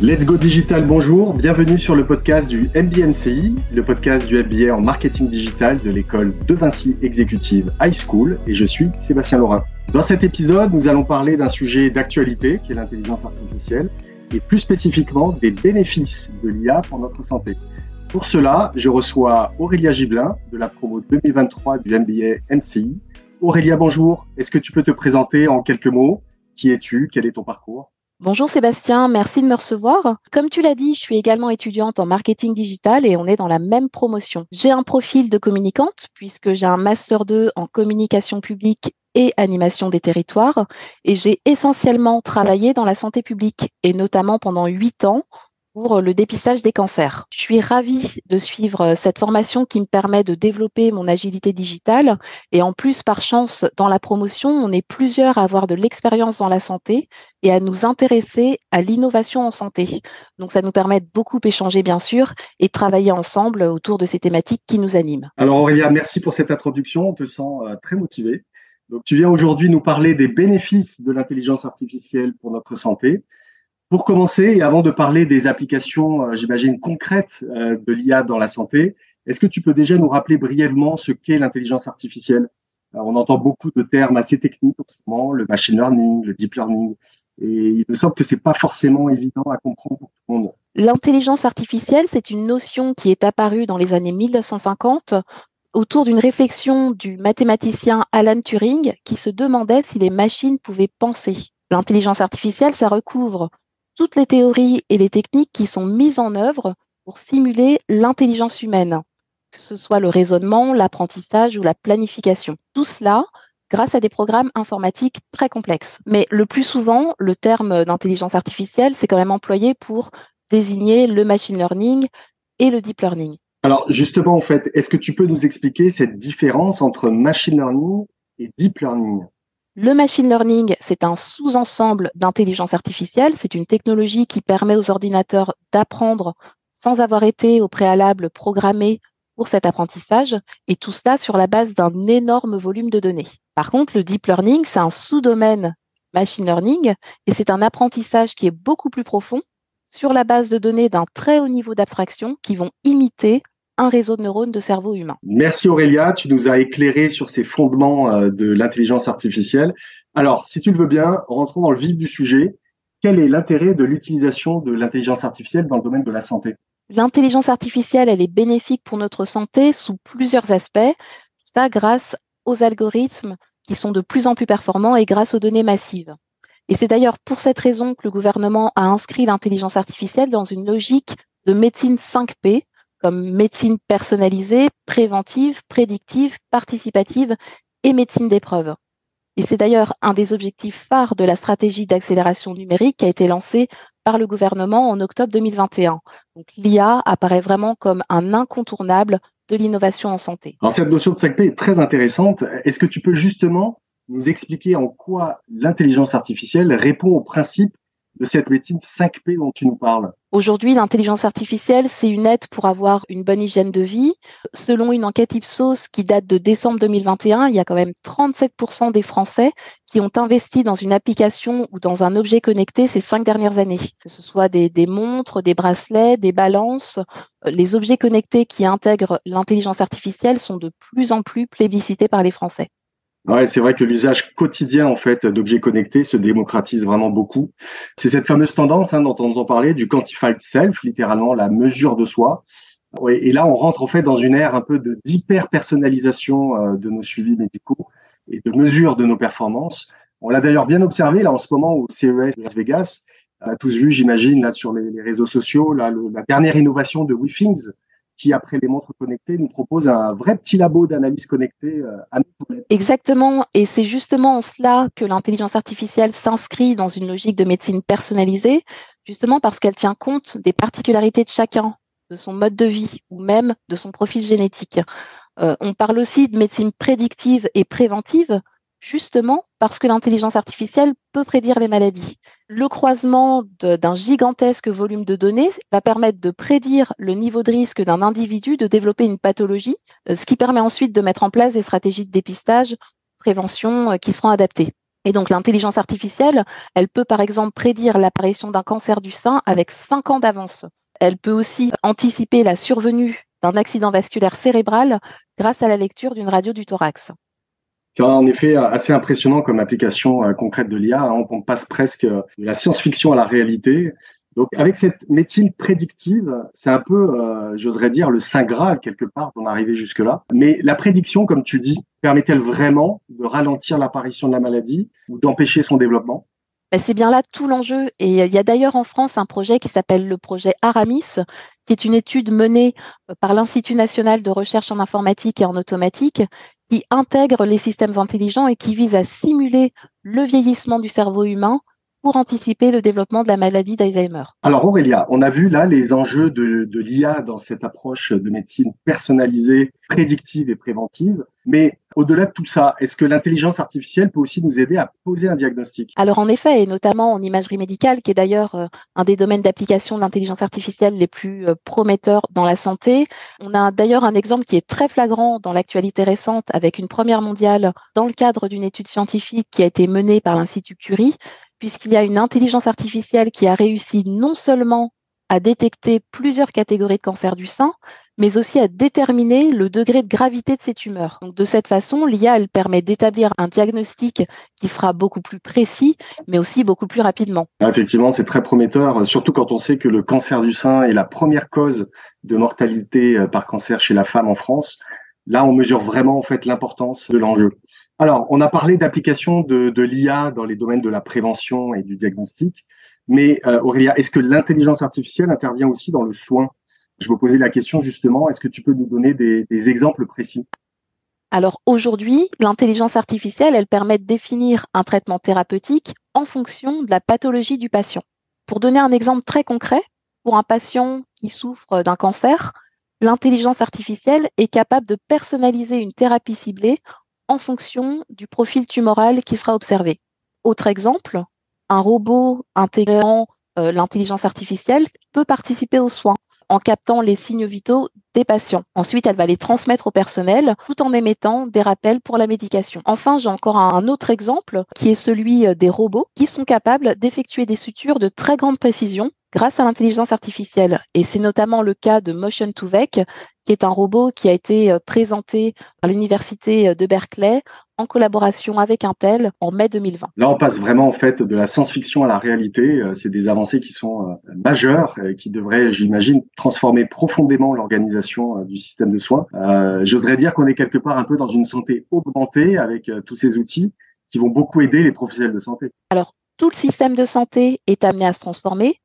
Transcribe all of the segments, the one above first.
Let's Go Digital, bonjour, bienvenue sur le podcast du MBNCI, le podcast du MBA en marketing digital de l'école de Vinci Executive High School et je suis Sébastien Laurin. Dans cet épisode, nous allons parler d'un sujet d'actualité qui est l'intelligence artificielle et plus spécifiquement des bénéfices de l'IA pour notre santé. Pour cela, je reçois Aurélia Gibelin de la promo 2023 du MBA MCI. Aurélia, bonjour. Est-ce que tu peux te présenter en quelques mots? Qui es-tu? Quel est ton parcours? Bonjour Sébastien, merci de me recevoir. Comme tu l'as dit, je suis également étudiante en marketing digital et on est dans la même promotion. J'ai un profil de communicante puisque j'ai un master 2 en communication publique et animation des territoires et j'ai essentiellement travaillé dans la santé publique et notamment pendant huit ans pour le dépistage des cancers. Je suis ravie de suivre cette formation qui me permet de développer mon agilité digitale. Et en plus, par chance, dans la promotion, on est plusieurs à avoir de l'expérience dans la santé et à nous intéresser à l'innovation en santé. Donc, ça nous permet de beaucoup échanger, bien sûr, et travailler ensemble autour de ces thématiques qui nous animent. Alors, Aurélia, merci pour cette introduction. On te sent euh, très motivée. Donc, tu viens aujourd'hui nous parler des bénéfices de l'intelligence artificielle pour notre santé. Pour commencer, et avant de parler des applications, euh, j'imagine, concrètes euh, de l'IA dans la santé, est-ce que tu peux déjà nous rappeler brièvement ce qu'est l'intelligence artificielle? On entend beaucoup de termes assez techniques en ce moment, le machine learning, le deep learning, et il me semble que c'est pas forcément évident à comprendre pour tout le monde. L'intelligence artificielle, c'est une notion qui est apparue dans les années 1950 autour d'une réflexion du mathématicien Alan Turing qui se demandait si les machines pouvaient penser. L'intelligence artificielle, ça recouvre toutes les théories et les techniques qui sont mises en œuvre pour simuler l'intelligence humaine, que ce soit le raisonnement, l'apprentissage ou la planification. Tout cela grâce à des programmes informatiques très complexes. Mais le plus souvent, le terme d'intelligence artificielle, c'est quand même employé pour désigner le machine learning et le deep learning. Alors justement, en fait, est-ce que tu peux nous expliquer cette différence entre machine learning et deep learning? Le machine learning, c'est un sous-ensemble d'intelligence artificielle. C'est une technologie qui permet aux ordinateurs d'apprendre sans avoir été au préalable programmés pour cet apprentissage, et tout cela sur la base d'un énorme volume de données. Par contre, le deep learning, c'est un sous-domaine machine learning, et c'est un apprentissage qui est beaucoup plus profond sur la base de données d'un très haut niveau d'abstraction qui vont imiter un réseau de neurones de cerveau humain. Merci Aurélia, tu nous as éclairé sur ces fondements euh, de l'intelligence artificielle. Alors, si tu le veux bien, rentrons dans le vif du sujet. Quel est l'intérêt de l'utilisation de l'intelligence artificielle dans le domaine de la santé? L'intelligence artificielle, elle est bénéfique pour notre santé sous plusieurs aspects. Ça grâce aux algorithmes qui sont de plus en plus performants et grâce aux données massives. Et c'est d'ailleurs pour cette raison que le gouvernement a inscrit l'intelligence artificielle dans une logique de médecine 5P, comme médecine personnalisée, préventive, prédictive, participative et médecine d'épreuve. Et c'est d'ailleurs un des objectifs phares de la stratégie d'accélération numérique qui a été lancée par le gouvernement en octobre 2021. Donc l'IA apparaît vraiment comme un incontournable de l'innovation en santé. Alors cette notion de 5P est très intéressante. Est-ce que tu peux justement nous expliquer en quoi l'intelligence artificielle répond au principe de cette médecine 5P dont tu nous parles Aujourd'hui, l'intelligence artificielle, c'est une aide pour avoir une bonne hygiène de vie. Selon une enquête Ipsos qui date de décembre 2021, il y a quand même 37% des Français qui ont investi dans une application ou dans un objet connecté ces cinq dernières années. Que ce soit des, des montres, des bracelets, des balances, les objets connectés qui intègrent l'intelligence artificielle sont de plus en plus plébiscités par les Français. Ouais, c'est vrai que l'usage quotidien en fait d'objets connectés se démocratise vraiment beaucoup. C'est cette fameuse tendance hein, dont on entend parler du quantified self, littéralement la mesure de soi. et là, on rentre en fait dans une ère un peu d'hyper personnalisation euh, de nos suivis médicaux et de mesure de nos performances. On l'a d'ailleurs bien observé là en ce moment au CES Las Vegas. On a tous vu, j'imagine, là sur les, réseaux sociaux, là, la dernière innovation de WeThings qui, après les montres connectées, nous propose un vrai petit labo d'analyse connectée euh, à. Exactement, et c'est justement en cela que l'intelligence artificielle s'inscrit dans une logique de médecine personnalisée, justement parce qu'elle tient compte des particularités de chacun, de son mode de vie ou même de son profil génétique. Euh, on parle aussi de médecine prédictive et préventive, justement parce que l'intelligence artificielle peut prédire les maladies. Le croisement d'un gigantesque volume de données va permettre de prédire le niveau de risque d'un individu de développer une pathologie, euh, ce qui permet ensuite de mettre en place des stratégies de dépistage, prévention euh, qui seront adaptées. Et donc l'intelligence artificielle, elle peut par exemple prédire l'apparition d'un cancer du sein avec 5 ans d'avance. Elle peut aussi anticiper la survenue d'un accident vasculaire cérébral grâce à la lecture d'une radio du thorax. C'est en effet assez impressionnant comme application euh, concrète de l'IA. Hein. On passe presque de la science-fiction à la réalité. Donc, avec cette médecine prédictive, c'est un peu, euh, j'oserais dire, le saint graal quelque part d'en arriver jusque-là. Mais la prédiction, comme tu dis, permet-elle vraiment de ralentir l'apparition de la maladie ou d'empêcher son développement? Ben, c'est bien là tout l'enjeu. Et il y a d'ailleurs en France un projet qui s'appelle le projet Aramis, qui est une étude menée euh, par l'Institut national de recherche en informatique et en automatique, qui intègre les systèmes intelligents et qui vise à simuler le vieillissement du cerveau humain pour anticiper le développement de la maladie d'Alzheimer Alors Aurélia, on a vu là les enjeux de, de l'IA dans cette approche de médecine personnalisée, prédictive et préventive. Mais au-delà de tout ça, est-ce que l'intelligence artificielle peut aussi nous aider à poser un diagnostic? Alors en effet, et notamment en imagerie médicale, qui est d'ailleurs euh, un des domaines d'application de l'intelligence artificielle les plus euh, prometteurs dans la santé. On a d'ailleurs un exemple qui est très flagrant dans l'actualité récente avec une première mondiale dans le cadre d'une étude scientifique qui a été menée par l'Institut Curie, puisqu'il y a une intelligence artificielle qui a réussi non seulement à détecter plusieurs catégories de cancer du sein, mais aussi à déterminer le degré de gravité de ces tumeurs. De cette façon, l'IA, permet d'établir un diagnostic qui sera beaucoup plus précis, mais aussi beaucoup plus rapidement. Effectivement, c'est très prometteur, surtout quand on sait que le cancer du sein est la première cause de mortalité euh, par cancer chez la femme en France. Là, on mesure vraiment en fait l'importance de l'enjeu. Alors, on a parlé d'application de, de l'IA dans les domaines de la prévention et du diagnostic. Mais euh, Aurélia, est-ce que l'intelligence artificielle intervient aussi dans le soin? Je me posais la question justement, est-ce que tu peux nous donner des, des exemples précis? Alors aujourd'hui, l'intelligence artificielle, elle permet de définir un traitement thérapeutique en fonction de la pathologie du patient. Pour donner un exemple très concret, pour un patient qui souffre d'un cancer, l'intelligence artificielle est capable de personnaliser une thérapie ciblée en fonction du profil tumoral qui sera observé. Autre exemple, un robot intégrant euh, l'intelligence artificielle peut participer aux soins en captant les signes vitaux des patients. Ensuite, elle va les transmettre au personnel tout en émettant des rappels pour la médication. Enfin, j'ai encore un autre exemple qui est celui euh, des robots qui sont capables d'effectuer des sutures de très grande précision grâce à l'intelligence artificielle. Et c'est notamment le cas de Motion 2 Vec, qui est un robot qui a été euh, présenté à l'université euh, de Berkeley en collaboration avec Intel en mai 2020. Là, on passe vraiment en fait de la science-fiction à la réalité. Euh, c'est des avancées qui sont majeures et qui devraient, j'imagine, transformer profondément l'organisation du système de soins. Euh, J'oserais dire qu'on est quelque part un peu dans une santé augmentée avec tous ces outils qui vont beaucoup aider les professionnels de santé. Alors, tout le système de santé est amené à se transformer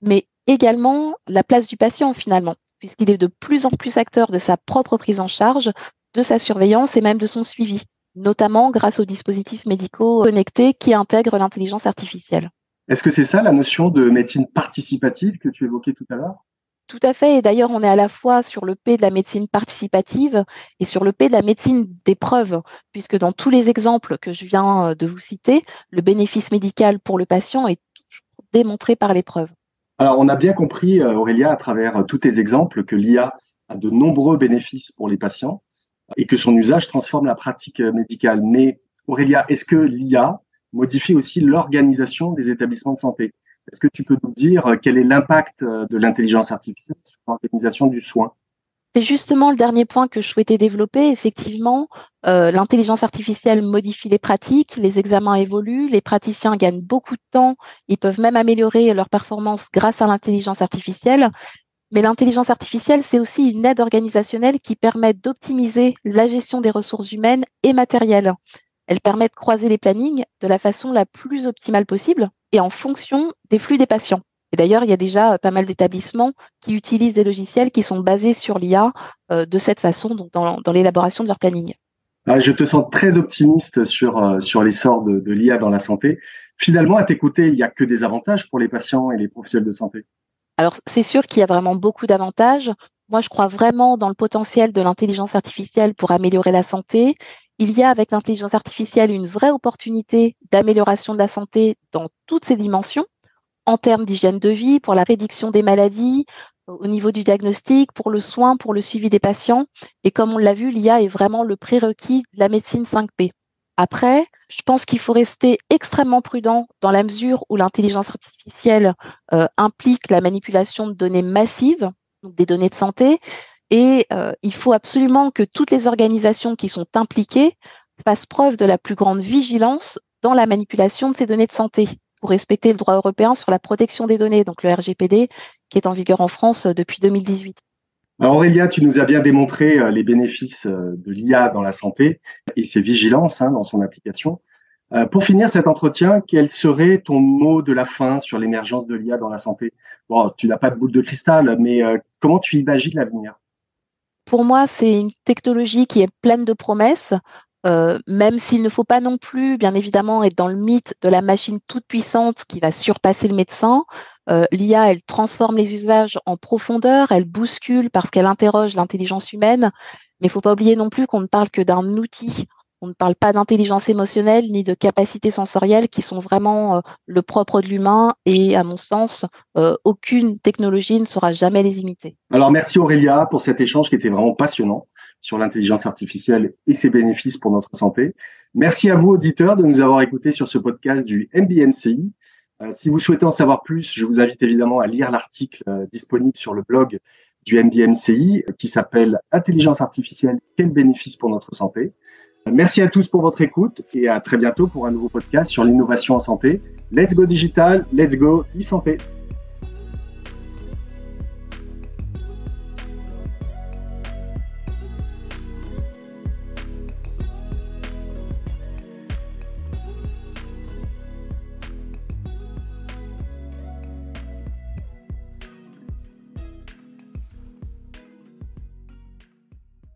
mais également la place du patient finalement, puisqu'il est de plus en plus acteur de sa propre prise en charge, de sa surveillance et même de son suivi, notamment grâce aux dispositifs médicaux connectés qui intègrent l'intelligence artificielle. Est-ce que c'est ça la notion de médecine participative que tu évoquais tout à l'heure? Tout à fait. Et d'ailleurs, on est à la fois sur le P de la médecine participative et sur le P de la médecine des preuves, puisque dans tous les exemples que je viens de vous citer, le bénéfice médical pour le patient est démontré par les preuves. Alors, on a bien compris, euh, Aurélia, à travers euh, tous tes exemples, que l'IA a de nombreux bénéfices pour les patients et que son usage transforme la pratique euh, médicale. Mais Aurélia, est-ce que l'IA modifie aussi l'organisation des établissements de santé? Est-ce que tu peux nous dire quel est l'impact de l'intelligence artificielle sur l'organisation du soin? C'est justement le dernier point que je souhaitais développer. Effectivement, euh, l'intelligence artificielle modifie les pratiques, les examens évoluent, les praticiens gagnent beaucoup de temps, ils peuvent même améliorer leur performance grâce à l'intelligence artificielle. Mais l'intelligence artificielle, c'est aussi une aide organisationnelle qui permet d'optimiser la gestion des ressources humaines et matérielles. Elle permet de croiser les plannings de la façon la plus optimale possible et en fonction des flux des patients. Et d'ailleurs, il y a déjà euh, pas mal d'établissements qui utilisent des logiciels qui sont basés sur l'IA euh, de cette façon, donc dans, l'élaboration de leur planning. Ah, je te sens très optimiste sur, euh, sur l'essor de, de l'IA dans la santé. Finalement, à t'écouter, il n'y a que des avantages pour les patients et les professionnels de santé. Alors, c'est sûr qu'il y a vraiment beaucoup d'avantages. Moi, je crois vraiment dans le potentiel de l'intelligence artificielle pour améliorer la santé. Il y a avec l'intelligence artificielle une vraie opportunité d'amélioration de la santé dans toutes ses dimensions en termes d'hygiène de vie, pour la prédiction des maladies, au niveau du diagnostic, pour le soin, pour le suivi des patients. Et comme on l'a vu, l'IA est vraiment le prérequis de la médecine 5P. Après, je pense qu'il faut rester extrêmement prudent dans la mesure où l'intelligence artificielle euh, implique la manipulation de données massives, donc des données de santé, et euh, il faut absolument que toutes les organisations qui sont impliquées fassent preuve de la plus grande vigilance dans la manipulation de ces données de santé pour respecter le droit européen sur la protection des données, donc le RGPD, qui est en vigueur en France euh, depuis 2018. Alors Aurélia, tu nous as bien démontré euh, les bénéfices euh, de l'IA dans la santé et ses vigilances hein, dans son application. Euh, pour finir cet entretien, quel serait ton mot de la fin sur l'émergence de l'IA dans la santé? Bon, tu n'as pas de boule de cristal, mais comment tu imagines l'avenir? Pour moi, c'est une technologie qui est pleine de promesses. Euh, même s'il ne faut pas non plus, bien évidemment, être dans le mythe de la machine toute puissante qui va surpasser le médecin. Euh, L'IA, elle transforme les usages en profondeur, elle bouscule parce qu'elle interroge l'intelligence humaine. Mais il ne faut pas oublier non plus qu'on ne parle que d'un outil. On ne parle pas d'intelligence émotionnelle ni de capacités sensorielles qui sont vraiment euh, le propre de l'humain et à mon sens, aucune technologie ne saura jamais les imiter. Alors merci Aurélia pour cet échange qui était vraiment passionnant sur l'intelligence artificielle et ses bénéfices pour notre santé. Merci à vous, auditeurs, de nous avoir écoutés sur ce podcast du MBNCI. Euh, si vous souhaitez en savoir plus, je vous invite évidemment à lire l'article euh, disponible sur le blog du MBNCI euh, qui s'appelle Intelligence artificielle, quel bénéfice pour notre santé Merci à tous pour votre écoute et à très bientôt pour un nouveau podcast sur l'innovation en santé. Let's go digital, let's go e-santé.